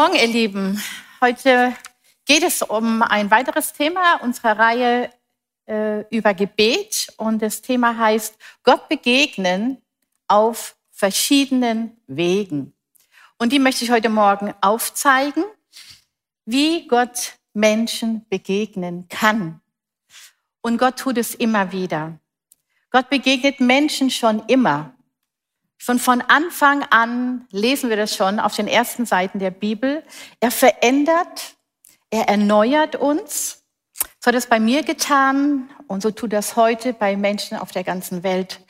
Morgen, ihr Lieben. Heute geht es um ein weiteres Thema unserer Reihe äh, über Gebet. Und das Thema heißt Gott begegnen auf verschiedenen Wegen. Und die möchte ich heute Morgen aufzeigen, wie Gott Menschen begegnen kann. Und Gott tut es immer wieder. Gott begegnet Menschen schon immer. Schon von Anfang an lesen wir das schon auf den ersten Seiten der Bibel. Er verändert, er erneuert uns. So hat es bei mir getan und so tut das heute bei Menschen auf der ganzen Welt.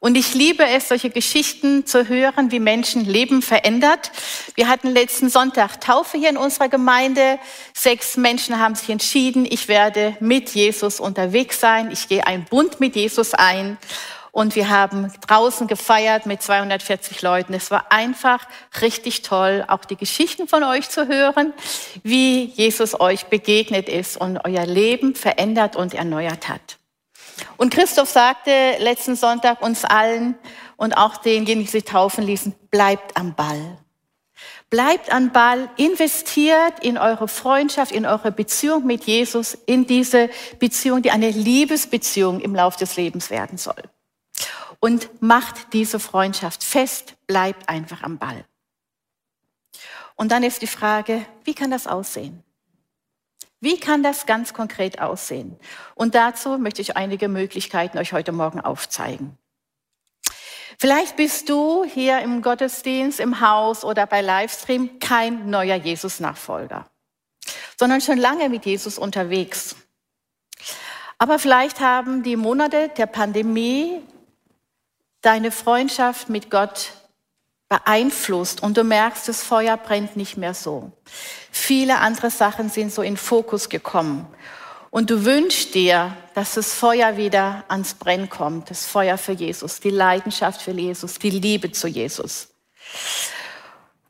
Und ich liebe es, solche Geschichten zu hören, wie Menschen Leben verändert. Wir hatten letzten Sonntag Taufe hier in unserer Gemeinde. Sechs Menschen haben sich entschieden, ich werde mit Jesus unterwegs sein. Ich gehe einen Bund mit Jesus ein. Und wir haben draußen gefeiert mit 240 Leuten. Es war einfach richtig toll, auch die Geschichten von euch zu hören, wie Jesus euch begegnet ist und euer Leben verändert und erneuert hat. Und Christoph sagte letzten Sonntag uns allen und auch denjenigen, die sich taufen ließen, bleibt am Ball. Bleibt am Ball, investiert in eure Freundschaft, in eure Beziehung mit Jesus, in diese Beziehung, die eine Liebesbeziehung im Lauf des Lebens werden soll und macht diese Freundschaft fest, bleibt einfach am Ball. Und dann ist die Frage, wie kann das aussehen? Wie kann das ganz konkret aussehen? Und dazu möchte ich einige Möglichkeiten euch heute Morgen aufzeigen. Vielleicht bist du hier im Gottesdienst, im Haus oder bei Livestream kein neuer Jesus-Nachfolger, sondern schon lange mit Jesus unterwegs. Aber vielleicht haben die Monate der Pandemie deine Freundschaft mit Gott beeinflusst und du merkst, das Feuer brennt nicht mehr so. Viele andere Sachen sind so in Fokus gekommen. Und du wünschst dir, dass das Feuer wieder ans Brennen kommt, das Feuer für Jesus, die Leidenschaft für Jesus, die Liebe zu Jesus.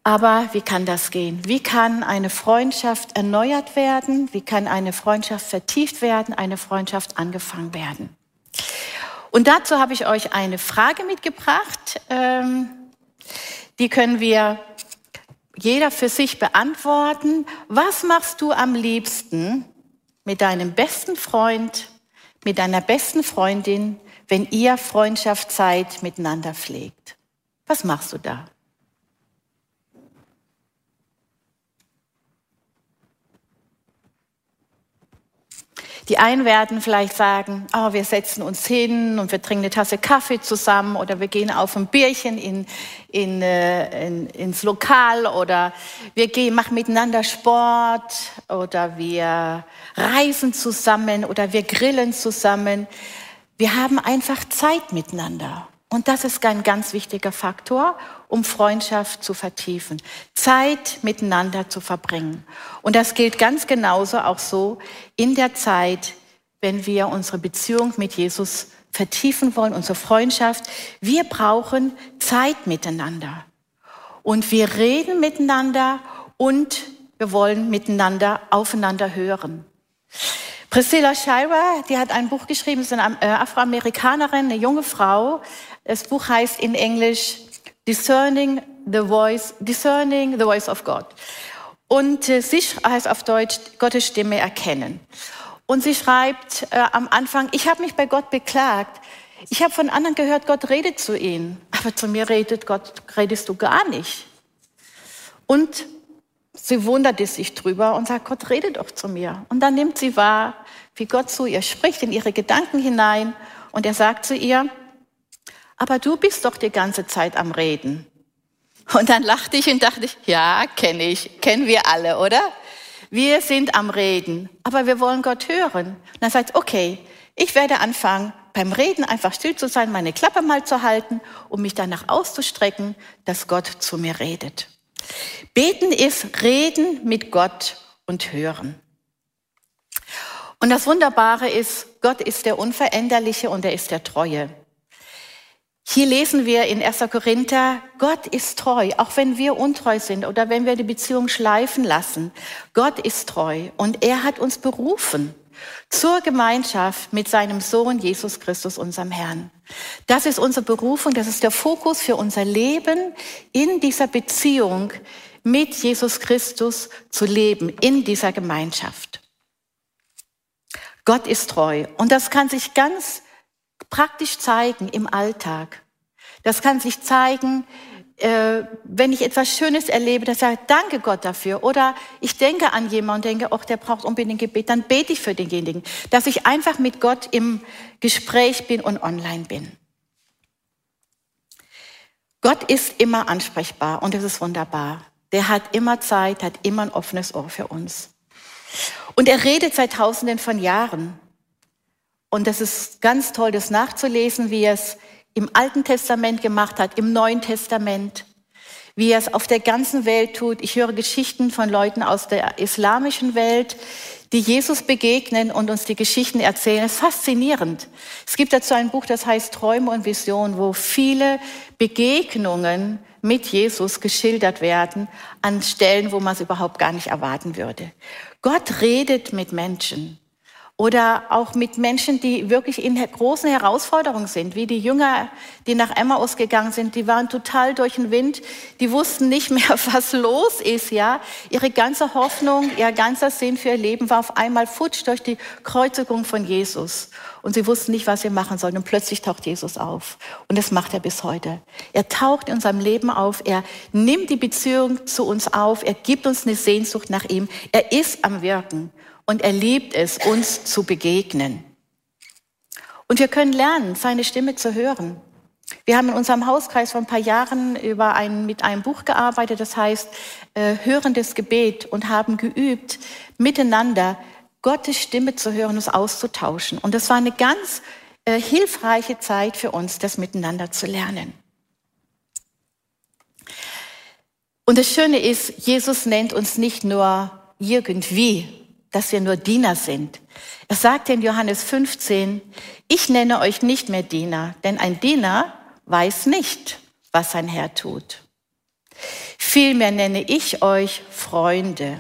Aber wie kann das gehen? Wie kann eine Freundschaft erneuert werden? Wie kann eine Freundschaft vertieft werden, eine Freundschaft angefangen werden? Und dazu habe ich euch eine Frage mitgebracht. Ähm, die können wir jeder für sich beantworten. Was machst du am liebsten mit deinem besten Freund, mit deiner besten Freundin, wenn ihr Freundschaftszeit miteinander pflegt? Was machst du da? Die einen werden vielleicht sagen, oh, wir setzen uns hin und wir trinken eine Tasse Kaffee zusammen oder wir gehen auf ein Bierchen in, in, äh, in, ins Lokal oder wir gehen, machen miteinander Sport oder wir reisen zusammen oder wir grillen zusammen. Wir haben einfach Zeit miteinander. Und das ist ein ganz wichtiger Faktor, um Freundschaft zu vertiefen, Zeit miteinander zu verbringen. Und das gilt ganz genauso auch so in der Zeit, wenn wir unsere Beziehung mit Jesus vertiefen wollen, unsere Freundschaft. Wir brauchen Zeit miteinander. Und wir reden miteinander und wir wollen miteinander aufeinander hören. Priscilla Shira, die hat ein Buch geschrieben, ist eine Afroamerikanerin, eine junge Frau. Das Buch heißt in Englisch Discerning the Voice, Discerning the Voice of God. Und äh, sie heißt auf Deutsch Gottes Stimme erkennen. Und sie schreibt äh, am Anfang, ich habe mich bei Gott beklagt. Ich habe von anderen gehört, Gott redet zu ihnen. Aber zu mir redet Gott, redest du gar nicht. Und sie wunderte sich drüber und sagt, Gott redet doch zu mir. Und dann nimmt sie wahr, wie Gott zu ihr spricht, in ihre Gedanken hinein. Und er sagt zu ihr, aber du bist doch die ganze Zeit am Reden. Und dann lachte ich und dachte, ja, kenne ich, kennen wir alle, oder? Wir sind am Reden, aber wir wollen Gott hören. Und dann sagt, okay, ich werde anfangen, beim Reden einfach still zu sein, meine Klappe mal zu halten, um mich danach auszustrecken, dass Gott zu mir redet. Beten ist Reden mit Gott und Hören. Und das Wunderbare ist, Gott ist der Unveränderliche und er ist der Treue. Hier lesen wir in 1. Korinther, Gott ist treu, auch wenn wir untreu sind oder wenn wir die Beziehung schleifen lassen. Gott ist treu und er hat uns berufen zur Gemeinschaft mit seinem Sohn Jesus Christus, unserem Herrn. Das ist unsere Berufung, das ist der Fokus für unser Leben in dieser Beziehung mit Jesus Christus zu leben, in dieser Gemeinschaft. Gott ist treu und das kann sich ganz praktisch zeigen im Alltag. Das kann sich zeigen, äh, wenn ich etwas Schönes erlebe, dass ich danke Gott dafür. Oder ich denke an jemanden und denke, ach, der braucht unbedingt Gebet, dann bete ich für denjenigen. Dass ich einfach mit Gott im Gespräch bin und online bin. Gott ist immer ansprechbar und das ist wunderbar. Der hat immer Zeit, hat immer ein offenes Ohr für uns. Und er redet seit Tausenden von Jahren. Und das ist ganz toll, das nachzulesen, wie er es im Alten Testament gemacht hat, im Neuen Testament, wie er es auf der ganzen Welt tut. Ich höre Geschichten von Leuten aus der islamischen Welt, die Jesus begegnen und uns die Geschichten erzählen. Es ist faszinierend. Es gibt dazu ein Buch, das heißt Träume und Visionen, wo viele Begegnungen mit Jesus geschildert werden an Stellen, wo man es überhaupt gar nicht erwarten würde. Gott redet mit Menschen oder auch mit Menschen, die wirklich in großen Herausforderungen sind, wie die Jünger, die nach Emmaus gegangen sind, die waren total durch den Wind, die wussten nicht mehr, was los ist, ja. Ihre ganze Hoffnung, ihr ganzer Sinn für ihr Leben war auf einmal futsch durch die Kreuzigung von Jesus. Und sie wussten nicht, was sie machen sollen. Und plötzlich taucht Jesus auf. Und das macht er bis heute. Er taucht in unserem Leben auf. Er nimmt die Beziehung zu uns auf. Er gibt uns eine Sehnsucht nach ihm. Er ist am Wirken und er liebt es, uns zu begegnen. Und wir können lernen, seine Stimme zu hören. Wir haben in unserem Hauskreis vor ein paar Jahren über ein, mit einem Buch gearbeitet, das heißt äh, Hörendes Gebet und haben geübt, miteinander Gottes Stimme zu hören, uns auszutauschen. Und das war eine ganz äh, hilfreiche Zeit für uns, das miteinander zu lernen. Und das Schöne ist, Jesus nennt uns nicht nur irgendwie dass wir nur Diener sind. Er sagt in Johannes 15, ich nenne euch nicht mehr Diener, denn ein Diener weiß nicht, was sein Herr tut. Vielmehr nenne ich euch Freunde,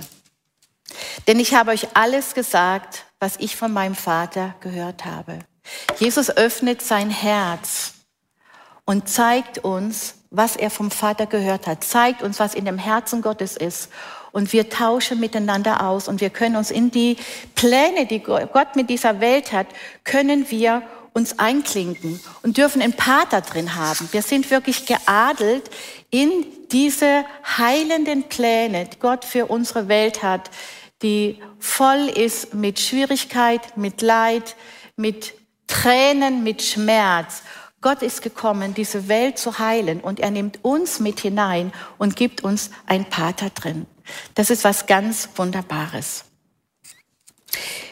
denn ich habe euch alles gesagt, was ich von meinem Vater gehört habe. Jesus öffnet sein Herz und zeigt uns, was er vom Vater gehört hat, zeigt uns, was in dem Herzen Gottes ist und wir tauschen miteinander aus und wir können uns in die Pläne, die Gott mit dieser Welt hat, können wir uns einklinken und dürfen einen Pater drin haben. Wir sind wirklich geadelt in diese heilenden Pläne, die Gott für unsere Welt hat, die voll ist mit Schwierigkeit, mit Leid, mit Tränen, mit Schmerz. Gott ist gekommen, diese Welt zu heilen und er nimmt uns mit hinein und gibt uns ein Pater drin. Das ist was ganz Wunderbares.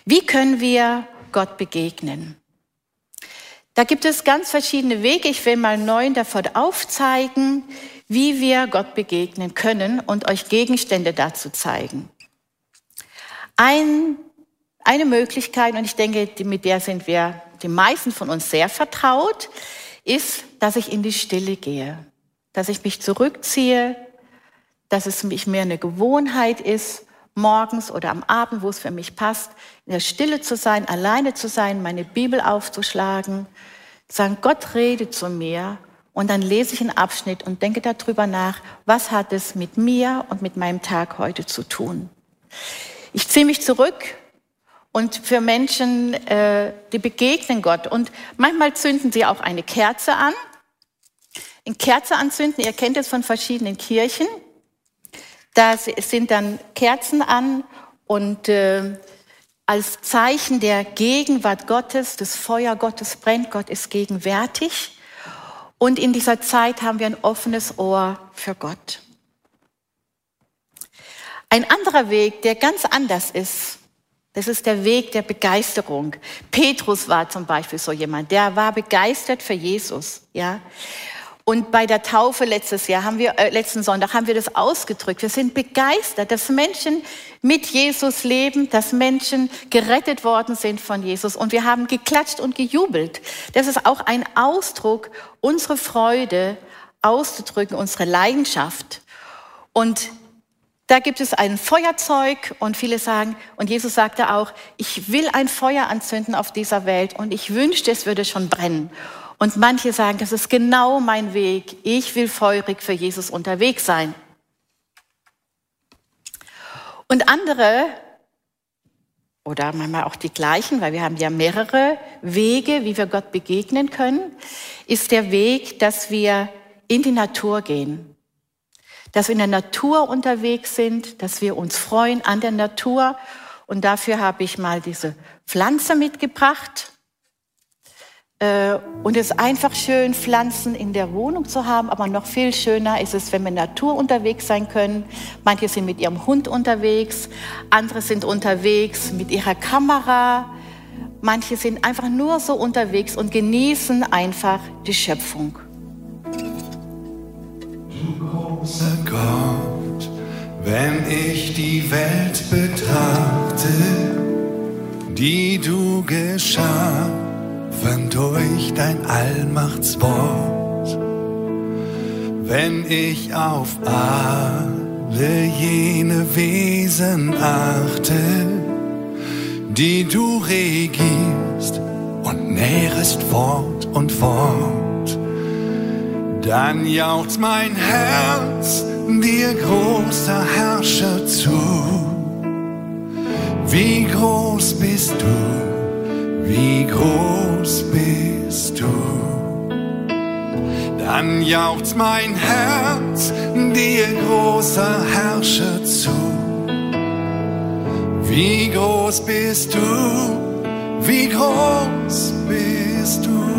Wie können wir Gott begegnen? Da gibt es ganz verschiedene Wege. Ich will mal neun davon aufzeigen, wie wir Gott begegnen können und euch Gegenstände dazu zeigen. Ein, eine Möglichkeit, und ich denke, mit der sind wir die meisten von uns sehr vertraut, ist, dass ich in die Stille gehe, dass ich mich zurückziehe, dass es mich mehr eine Gewohnheit ist, morgens oder am Abend, wo es für mich passt, in der Stille zu sein, alleine zu sein, meine Bibel aufzuschlagen, sagen, Gott rede zu mir und dann lese ich einen Abschnitt und denke darüber nach, was hat es mit mir und mit meinem Tag heute zu tun. Ich ziehe mich zurück und für Menschen, äh, die begegnen Gott und manchmal zünden sie auch eine Kerze an. In Kerze anzünden, ihr kennt es von verschiedenen Kirchen, da sind dann Kerzen an und äh, als Zeichen der Gegenwart Gottes, das Feuer Gottes brennt, Gott ist gegenwärtig. Und in dieser Zeit haben wir ein offenes Ohr für Gott. Ein anderer Weg, der ganz anders ist, das ist der Weg der Begeisterung. Petrus war zum Beispiel so jemand, der war begeistert für Jesus, ja. Und bei der Taufe letztes Jahr haben wir, äh, letzten Sonntag haben wir das ausgedrückt. Wir sind begeistert, dass Menschen mit Jesus leben, dass Menschen gerettet worden sind von Jesus. Und wir haben geklatscht und gejubelt. Das ist auch ein Ausdruck, unsere Freude auszudrücken, unsere Leidenschaft. Und da gibt es ein Feuerzeug und viele sagen, und Jesus sagte auch, ich will ein Feuer anzünden auf dieser Welt und ich wünschte, es würde schon brennen. Und manche sagen, das ist genau mein Weg. Ich will feurig für Jesus unterwegs sein. Und andere, oder manchmal auch die gleichen, weil wir haben ja mehrere Wege, wie wir Gott begegnen können, ist der Weg, dass wir in die Natur gehen. Dass wir in der Natur unterwegs sind, dass wir uns freuen an der Natur. Und dafür habe ich mal diese Pflanze mitgebracht. Äh, und es ist einfach schön, Pflanzen in der Wohnung zu haben, aber noch viel schöner ist es, wenn wir in der Natur unterwegs sein können. Manche sind mit ihrem Hund unterwegs, andere sind unterwegs mit ihrer Kamera, manche sind einfach nur so unterwegs und genießen einfach die Schöpfung. Großer Gott, wenn ich die Welt betrachte, die du geschaffen durch dein Allmachtswort, wenn ich auf alle jene Wesen achte, die du regierst und nährest fort und fort, dann jaucht mein Herz dir großer Herrscher zu. Wie groß bist du? wie groß bist du. Dann jaucht mein Herz dir großer Herrscher zu. Wie groß bist du, wie groß bist du.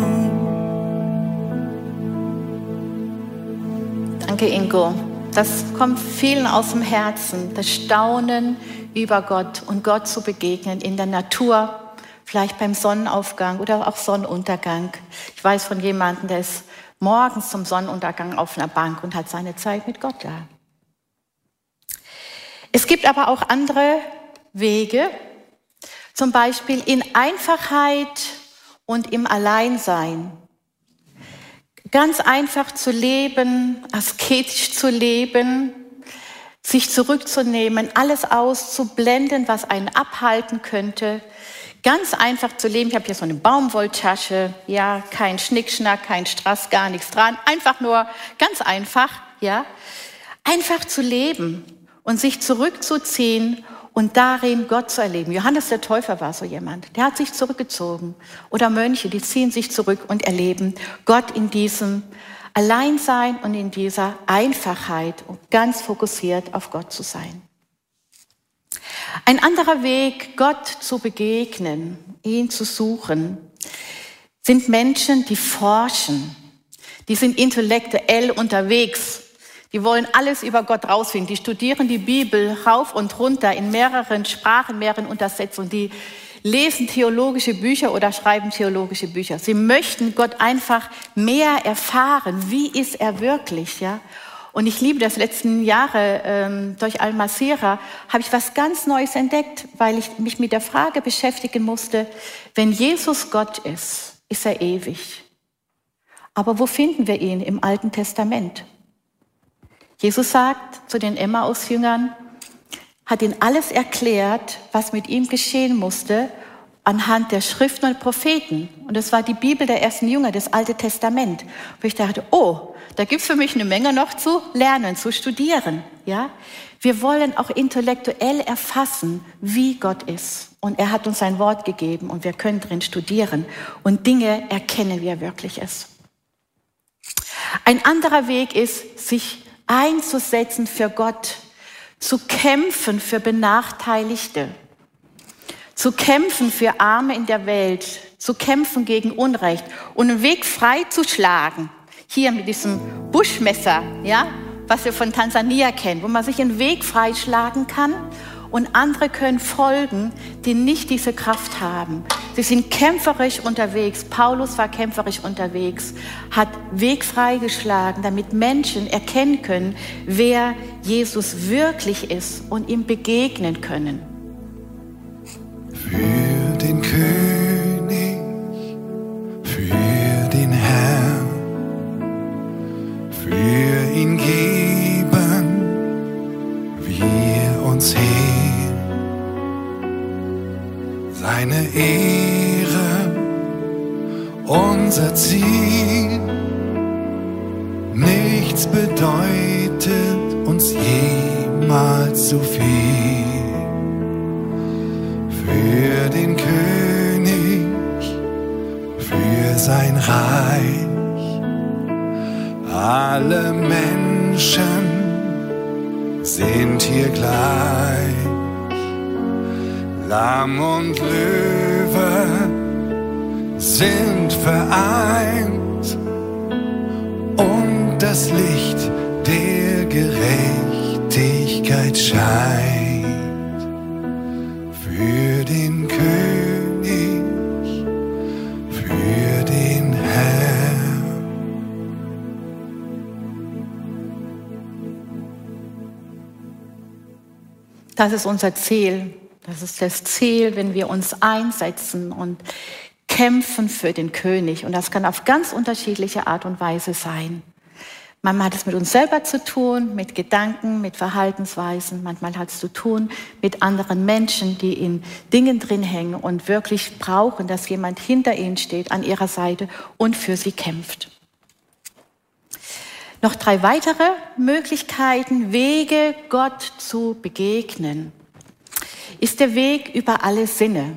Danke, Ingo. Das kommt vielen aus dem Herzen, das Staunen über Gott und Gott zu begegnen in der Natur, vielleicht beim Sonnenaufgang oder auch Sonnenuntergang. Ich weiß von jemandem, der ist morgens zum Sonnenuntergang auf einer Bank und hat seine Zeit mit Gott da. Es gibt aber auch andere Wege, zum Beispiel in Einfachheit und im Alleinsein. Ganz einfach zu leben, asketisch zu leben, sich zurückzunehmen, alles auszublenden, was einen abhalten könnte, Ganz einfach zu leben. Ich habe hier so eine Baumwolltasche, ja, kein Schnickschnack, kein Strass, gar nichts dran. Einfach nur ganz einfach, ja. Einfach zu leben und sich zurückzuziehen und darin Gott zu erleben. Johannes der Täufer war so jemand, der hat sich zurückgezogen. Oder Mönche, die ziehen sich zurück und erleben Gott in diesem Alleinsein und in dieser Einfachheit und ganz fokussiert auf Gott zu sein. Ein anderer Weg, Gott zu begegnen, ihn zu suchen, sind Menschen, die forschen. Die sind intellektuell unterwegs. Die wollen alles über Gott rausfinden. Die studieren die Bibel rauf und runter in mehreren Sprachen, mehreren Untersetzungen. Die lesen theologische Bücher oder schreiben theologische Bücher. Sie möchten Gott einfach mehr erfahren. Wie ist er wirklich, ja? Und ich liebe das letzten Jahre ähm, durch Al-Masira habe ich was ganz Neues entdeckt, weil ich mich mit der Frage beschäftigen musste, wenn Jesus Gott ist, ist er ewig. Aber wo finden wir ihn im Alten Testament? Jesus sagt zu den Emmaus-Jüngern, hat ihnen alles erklärt, was mit ihm geschehen musste, anhand der Schriften und Propheten. Und das war die Bibel der ersten Jünger, das Alte Testament. Wo ich dachte, oh, da gibt's für mich eine Menge noch zu lernen, zu studieren. Ja, wir wollen auch intellektuell erfassen, wie Gott ist. Und er hat uns sein Wort gegeben und wir können drin studieren und Dinge erkennen, wie er wirklich ist. Ein anderer Weg ist, sich einzusetzen für Gott, zu kämpfen für Benachteiligte, zu kämpfen für Arme in der Welt, zu kämpfen gegen Unrecht und einen Weg frei zu schlagen hier mit diesem Buschmesser, ja, was wir von Tansania kennen, wo man sich einen Weg freischlagen kann und andere können folgen, die nicht diese Kraft haben. Sie sind kämpferisch unterwegs. Paulus war kämpferisch unterwegs, hat Weg freigeschlagen, damit Menschen erkennen können, wer Jesus wirklich ist und ihm begegnen können. Für Ehre, unser Ziel, nichts bedeutet uns jemals so viel für den König, für sein Reich. Alle Menschen sind hier gleich. Lamm und Löwe sind vereint und das Licht der Gerechtigkeit scheint für den König, für den Herrn. Das ist unser Ziel. Das ist das Ziel, wenn wir uns einsetzen und kämpfen für den König. Und das kann auf ganz unterschiedliche Art und Weise sein. Manchmal hat es mit uns selber zu tun, mit Gedanken, mit Verhaltensweisen. Manchmal hat es zu tun mit anderen Menschen, die in Dingen drin hängen und wirklich brauchen, dass jemand hinter ihnen steht, an ihrer Seite und für sie kämpft. Noch drei weitere Möglichkeiten, Wege, Gott zu begegnen. Ist der Weg über alle Sinne.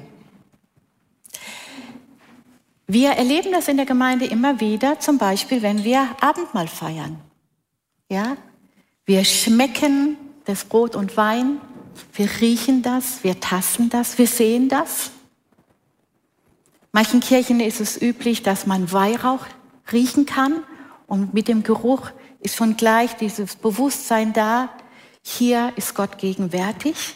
Wir erleben das in der Gemeinde immer wieder, zum Beispiel, wenn wir Abendmahl feiern. Ja? Wir schmecken das Brot und Wein, wir riechen das, wir tasten das, wir sehen das. Manchen Kirchen ist es üblich, dass man Weihrauch riechen kann und mit dem Geruch ist schon gleich dieses Bewusstsein da, hier ist Gott gegenwärtig.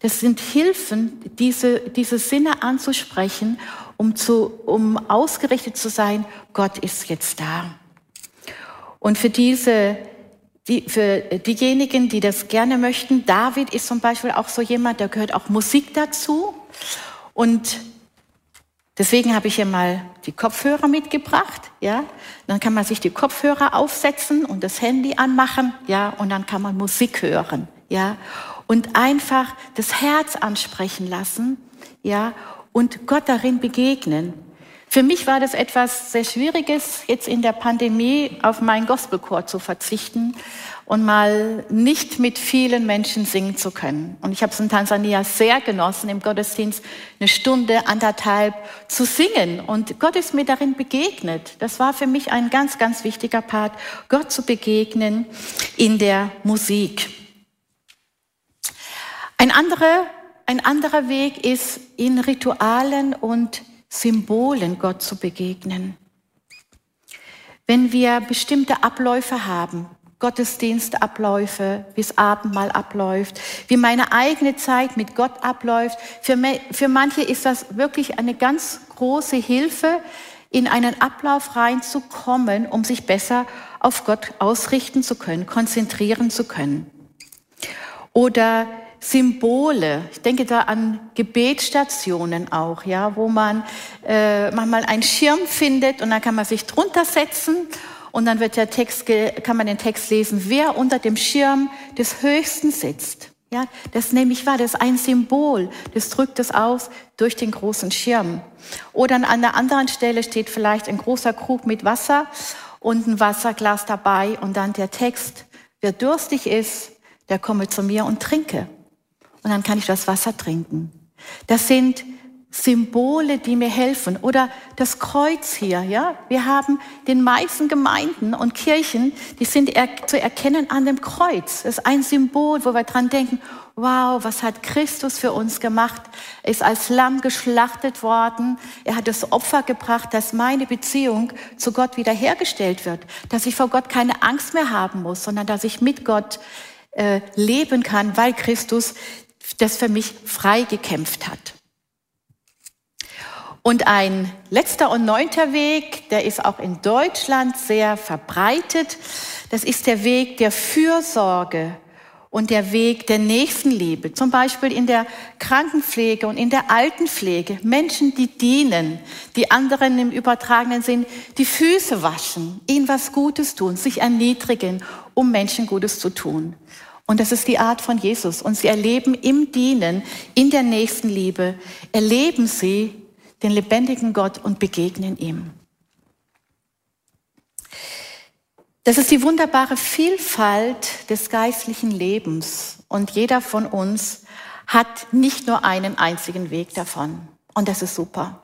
Das sind Hilfen, diese, diese Sinne anzusprechen, um, zu, um ausgerichtet zu sein, Gott ist jetzt da. Und für diese, die, für diejenigen, die das gerne möchten, David ist zum Beispiel auch so jemand, da gehört auch Musik dazu. Und Deswegen habe ich hier mal die Kopfhörer mitgebracht, ja. Dann kann man sich die Kopfhörer aufsetzen und das Handy anmachen, ja, und dann kann man Musik hören, ja. Und einfach das Herz ansprechen lassen, ja, und Gott darin begegnen. Für mich war das etwas sehr Schwieriges, jetzt in der Pandemie auf meinen Gospelchor zu verzichten und mal nicht mit vielen Menschen singen zu können. Und ich habe es in Tansania sehr genossen, im Gottesdienst eine Stunde, anderthalb zu singen. Und Gott ist mir darin begegnet. Das war für mich ein ganz, ganz wichtiger Part, Gott zu begegnen in der Musik. Ein anderer, ein anderer Weg ist, in Ritualen und Symbolen Gott zu begegnen. Wenn wir bestimmte Abläufe haben, Gottesdienstabläufe, wie es Abendmahl abläuft, wie meine eigene Zeit mit Gott abläuft. Für, für manche ist das wirklich eine ganz große Hilfe, in einen Ablauf reinzukommen, um sich besser auf Gott ausrichten zu können, konzentrieren zu können. Oder Symbole. Ich denke da an Gebetsstationen auch, ja, wo man äh, manchmal einen Schirm findet und dann kann man sich drunter setzen und dann wird der Text, kann man den Text lesen, wer unter dem Schirm des Höchsten sitzt. Ja, das nehme ich wahr, das ist ein Symbol, das drückt es aus durch den großen Schirm. Oder an einer anderen Stelle steht vielleicht ein großer Krug mit Wasser und ein Wasserglas dabei und dann der Text, wer durstig ist, der komme zu mir und trinke. Und dann kann ich das Wasser trinken. Das sind Symbole, die mir helfen. Oder das Kreuz hier, ja. Wir haben den meisten Gemeinden und Kirchen, die sind er zu erkennen an dem Kreuz. Das ist ein Symbol, wo wir dran denken, wow, was hat Christus für uns gemacht? Er ist als Lamm geschlachtet worden. Er hat das Opfer gebracht, dass meine Beziehung zu Gott wiederhergestellt wird. Dass ich vor Gott keine Angst mehr haben muss, sondern dass ich mit Gott äh, leben kann, weil Christus das für mich frei gekämpft hat. Und ein letzter und neunter Weg, der ist auch in Deutschland sehr verbreitet. Das ist der Weg der Fürsorge und der Weg der Nächstenliebe. Zum Beispiel in der Krankenpflege und in der Altenpflege. Menschen, die dienen, die anderen im übertragenen Sinn die Füße waschen, ihnen was Gutes tun, sich erniedrigen, um Menschen Gutes zu tun. Und das ist die Art von Jesus. Und sie erleben im Dienen, in der Nächstenliebe, erleben sie den lebendigen Gott und begegnen ihm. Das ist die wunderbare Vielfalt des geistlichen Lebens und jeder von uns hat nicht nur einen einzigen Weg davon. Und das ist super.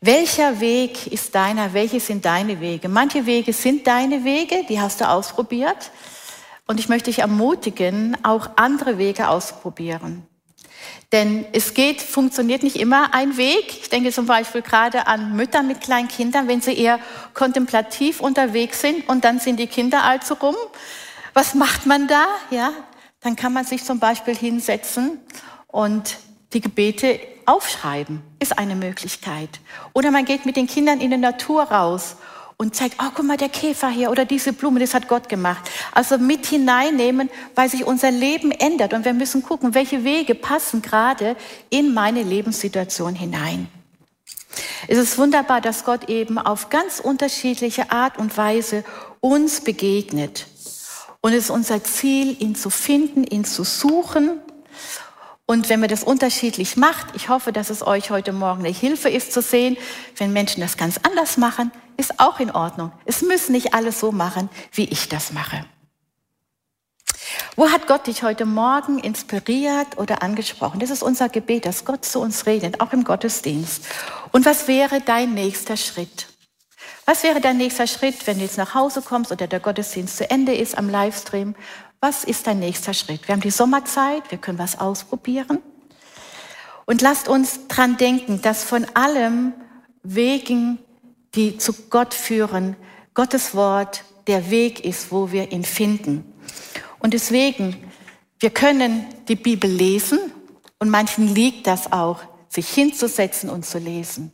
Welcher Weg ist deiner? Welche sind deine Wege? Manche Wege sind deine Wege, die hast du ausprobiert. Und ich möchte dich ermutigen, auch andere Wege auszuprobieren. Denn es geht, funktioniert nicht immer ein Weg. Ich denke zum Beispiel gerade an Mütter mit kleinen Kindern, wenn sie eher kontemplativ unterwegs sind und dann sind die Kinder allzu rum. Was macht man da? Ja, dann kann man sich zum Beispiel hinsetzen und die Gebete aufschreiben, ist eine Möglichkeit. Oder man geht mit den Kindern in die Natur raus und zeigt, oh, guck mal, der Käfer hier oder diese Blume, das hat Gott gemacht. Also mit hineinnehmen, weil sich unser Leben ändert und wir müssen gucken, welche Wege passen gerade in meine Lebenssituation hinein. Es ist wunderbar, dass Gott eben auf ganz unterschiedliche Art und Weise uns begegnet. Und es ist unser Ziel, ihn zu finden, ihn zu suchen. Und wenn man das unterschiedlich macht, ich hoffe, dass es euch heute Morgen eine Hilfe ist zu sehen, wenn Menschen das ganz anders machen, ist auch in Ordnung. Es müssen nicht alle so machen, wie ich das mache. Wo hat Gott dich heute Morgen inspiriert oder angesprochen? Das ist unser Gebet, dass Gott zu uns redet, auch im Gottesdienst. Und was wäre dein nächster Schritt? Was wäre dein nächster Schritt, wenn du jetzt nach Hause kommst oder der Gottesdienst zu Ende ist am Livestream? Was ist dein nächster Schritt? Wir haben die Sommerzeit, wir können was ausprobieren. Und lasst uns dran denken, dass von allem wegen die zu Gott führen, Gottes Wort der Weg ist, wo wir ihn finden. Und deswegen, wir können die Bibel lesen und manchen liegt das auch, sich hinzusetzen und zu lesen.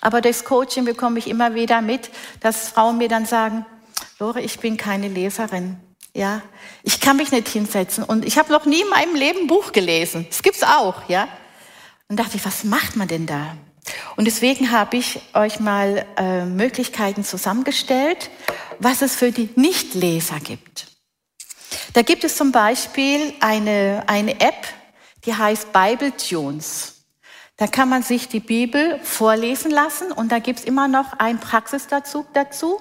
Aber durchs Coaching bekomme ich immer wieder mit, dass Frauen mir dann sagen, Lore, ich bin keine Leserin. Ja, ich kann mich nicht hinsetzen und ich habe noch nie in meinem Leben ein Buch gelesen. Das gibt's auch, ja. Und dachte ich, was macht man denn da? Und deswegen habe ich euch mal äh, Möglichkeiten zusammengestellt, was es für die Nichtleser gibt. Da gibt es zum Beispiel eine, eine App, die heißt Bible Tunes. Da kann man sich die Bibel vorlesen lassen und da gibt es immer noch einen Praxisdazu dazu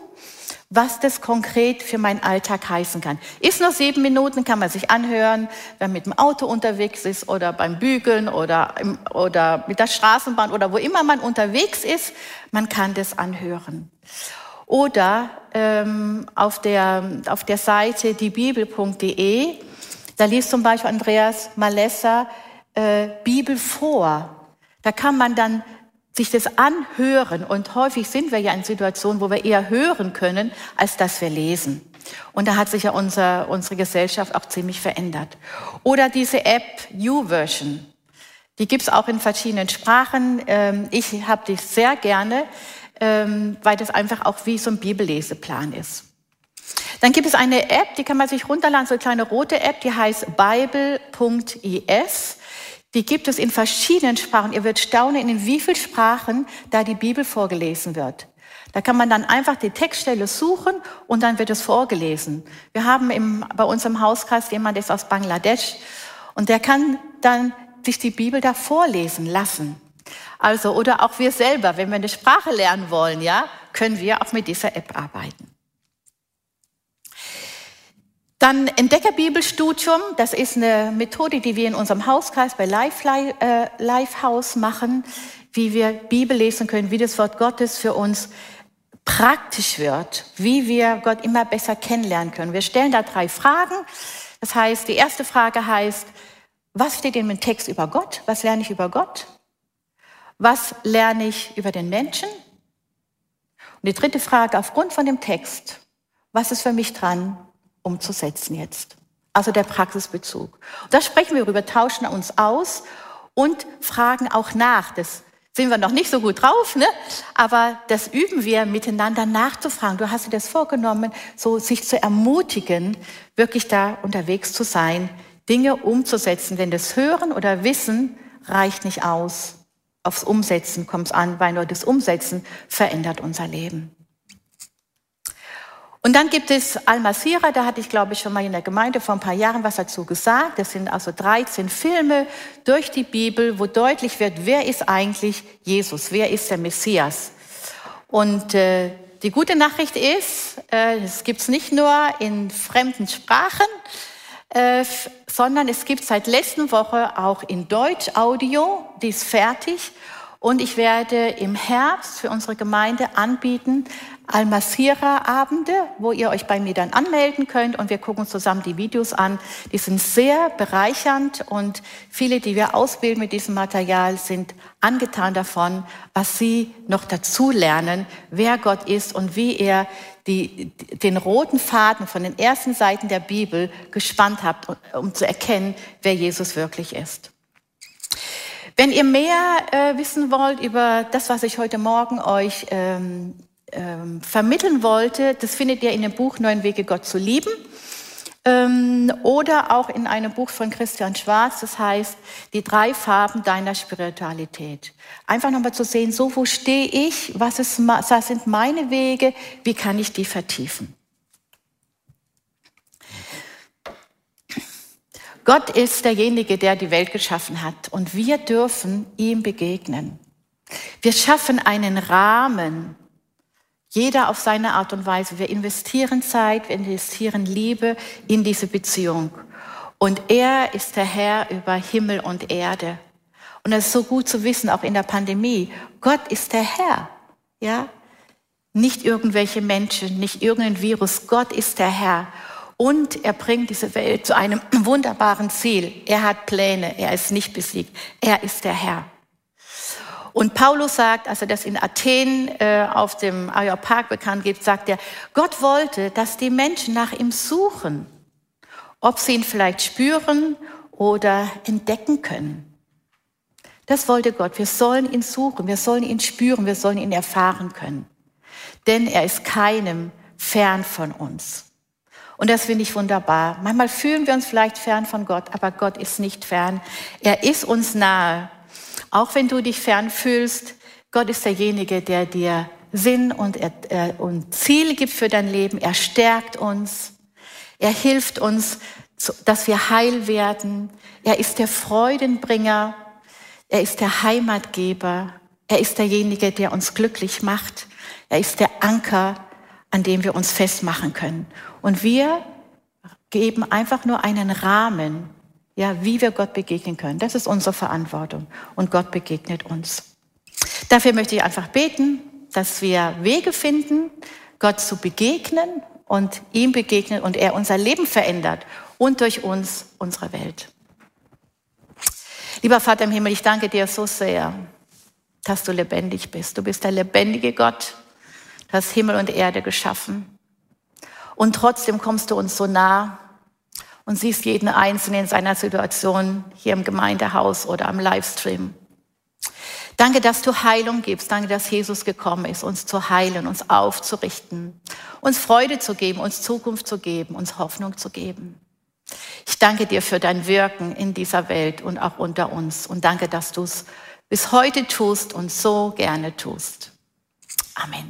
was das konkret für meinen Alltag heißen kann. Ist nur sieben Minuten, kann man sich anhören, wenn man mit dem Auto unterwegs ist oder beim Bügeln oder, im, oder mit der Straßenbahn oder wo immer man unterwegs ist, man kann das anhören. Oder ähm, auf, der, auf der Seite diebibel.de, da liest zum Beispiel Andreas Malessa äh, Bibel vor. Da kann man dann sich das anhören. Und häufig sind wir ja in Situationen, wo wir eher hören können, als dass wir lesen. Und da hat sich ja unser, unsere Gesellschaft auch ziemlich verändert. Oder diese App YouVersion. Die gibt's auch in verschiedenen Sprachen. Ähm, ich habe die sehr gerne, ähm, weil das einfach auch wie so ein Bibelleseplan ist. Dann gibt es eine App, die kann man sich runterladen, so eine kleine rote App, die heißt Bible.is. Die gibt es in verschiedenen Sprachen. Ihr werdet staunen, in wie vielen Sprachen da die Bibel vorgelesen wird. Da kann man dann einfach die Textstelle suchen und dann wird es vorgelesen. Wir haben im, bei uns im Hauskreis jemand, der ist aus Bangladesch und der kann dann sich die Bibel da vorlesen lassen. Also, oder auch wir selber, wenn wir eine Sprache lernen wollen, ja, können wir auch mit dieser App arbeiten. Dann Entdeckerbibelstudium, das ist eine Methode, die wir in unserem Hauskreis bei Lifehouse äh, machen, wie wir Bibel lesen können, wie das Wort Gottes für uns praktisch wird, wie wir Gott immer besser kennenlernen können. Wir stellen da drei Fragen. Das heißt, die erste Frage heißt, was steht in dem Text über Gott? Was lerne ich über Gott? Was lerne ich über den Menschen? Und die dritte Frage, aufgrund von dem Text, was ist für mich dran? Umzusetzen jetzt. Also der Praxisbezug. Da sprechen wir darüber, tauschen uns aus und fragen auch nach. Das sind wir noch nicht so gut drauf, ne? aber das üben wir miteinander nachzufragen. Du hast dir das vorgenommen, so sich zu ermutigen, wirklich da unterwegs zu sein, Dinge umzusetzen. Denn das Hören oder Wissen reicht nicht aus. Aufs Umsetzen kommt es an, weil nur das Umsetzen verändert unser Leben. Und dann gibt es Al-Masira, da hatte ich, glaube ich, schon mal in der Gemeinde vor ein paar Jahren was dazu gesagt. Das sind also 13 Filme durch die Bibel, wo deutlich wird, wer ist eigentlich Jesus, wer ist der Messias. Und äh, die gute Nachricht ist, äh, es gibt es nicht nur in fremden Sprachen, äh, sondern es gibt seit letzten Woche auch in Deutsch Audio, die ist fertig. Und ich werde im Herbst für unsere Gemeinde anbieten Al-Masira-Abende, wo ihr euch bei mir dann anmelden könnt und wir gucken uns zusammen die Videos an. Die sind sehr bereichernd und viele, die wir ausbilden mit diesem Material, sind angetan davon, was sie noch dazu lernen, wer Gott ist und wie er die, den roten Faden von den ersten Seiten der Bibel gespannt hat, um zu erkennen, wer Jesus wirklich ist. Wenn ihr mehr äh, wissen wollt über das, was ich heute Morgen euch ähm, ähm, vermitteln wollte, das findet ihr in dem Buch Neun Wege, Gott zu lieben. Ähm, oder auch in einem Buch von Christian Schwarz, das heißt Die drei Farben deiner Spiritualität. Einfach nochmal zu sehen, so wo stehe ich, was, ist, was sind meine Wege, wie kann ich die vertiefen. Gott ist derjenige, der die Welt geschaffen hat und wir dürfen ihm begegnen. Wir schaffen einen Rahmen, jeder auf seine Art und Weise. Wir investieren Zeit, wir investieren Liebe in diese Beziehung. Und er ist der Herr über Himmel und Erde. Und das ist so gut zu wissen, auch in der Pandemie. Gott ist der Herr. Ja? Nicht irgendwelche Menschen, nicht irgendein Virus. Gott ist der Herr. Und er bringt diese Welt zu einem wunderbaren Ziel. Er hat Pläne, er ist nicht besiegt, er ist der Herr. Und Paulus sagt, als er das in Athen äh, auf dem Areopag bekannt gibt, sagt er, Gott wollte, dass die Menschen nach ihm suchen, ob sie ihn vielleicht spüren oder entdecken können. Das wollte Gott. Wir sollen ihn suchen, wir sollen ihn spüren, wir sollen ihn erfahren können. Denn er ist keinem fern von uns. Und das finde ich wunderbar. Manchmal fühlen wir uns vielleicht fern von Gott, aber Gott ist nicht fern. Er ist uns nahe. Auch wenn du dich fern fühlst, Gott ist derjenige, der dir Sinn und, äh, und Ziel gibt für dein Leben. Er stärkt uns. Er hilft uns, dass wir heil werden. Er ist der Freudenbringer. Er ist der Heimatgeber. Er ist derjenige, der uns glücklich macht. Er ist der Anker, an dem wir uns festmachen können. Und wir geben einfach nur einen Rahmen, ja, wie wir Gott begegnen können. Das ist unsere Verantwortung. Und Gott begegnet uns. Dafür möchte ich einfach beten, dass wir Wege finden, Gott zu begegnen und ihm begegnen und er unser Leben verändert und durch uns unsere Welt. Lieber Vater im Himmel, ich danke dir so sehr, dass du lebendig bist. Du bist der lebendige Gott, Du hast Himmel und Erde geschaffen. Und trotzdem kommst du uns so nah und siehst jeden Einzelnen in seiner Situation hier im Gemeindehaus oder am Livestream. Danke, dass du Heilung gibst. Danke, dass Jesus gekommen ist, uns zu heilen, uns aufzurichten, uns Freude zu geben, uns Zukunft zu geben, uns Hoffnung zu geben. Ich danke dir für dein Wirken in dieser Welt und auch unter uns. Und danke, dass du es bis heute tust und so gerne tust. Amen.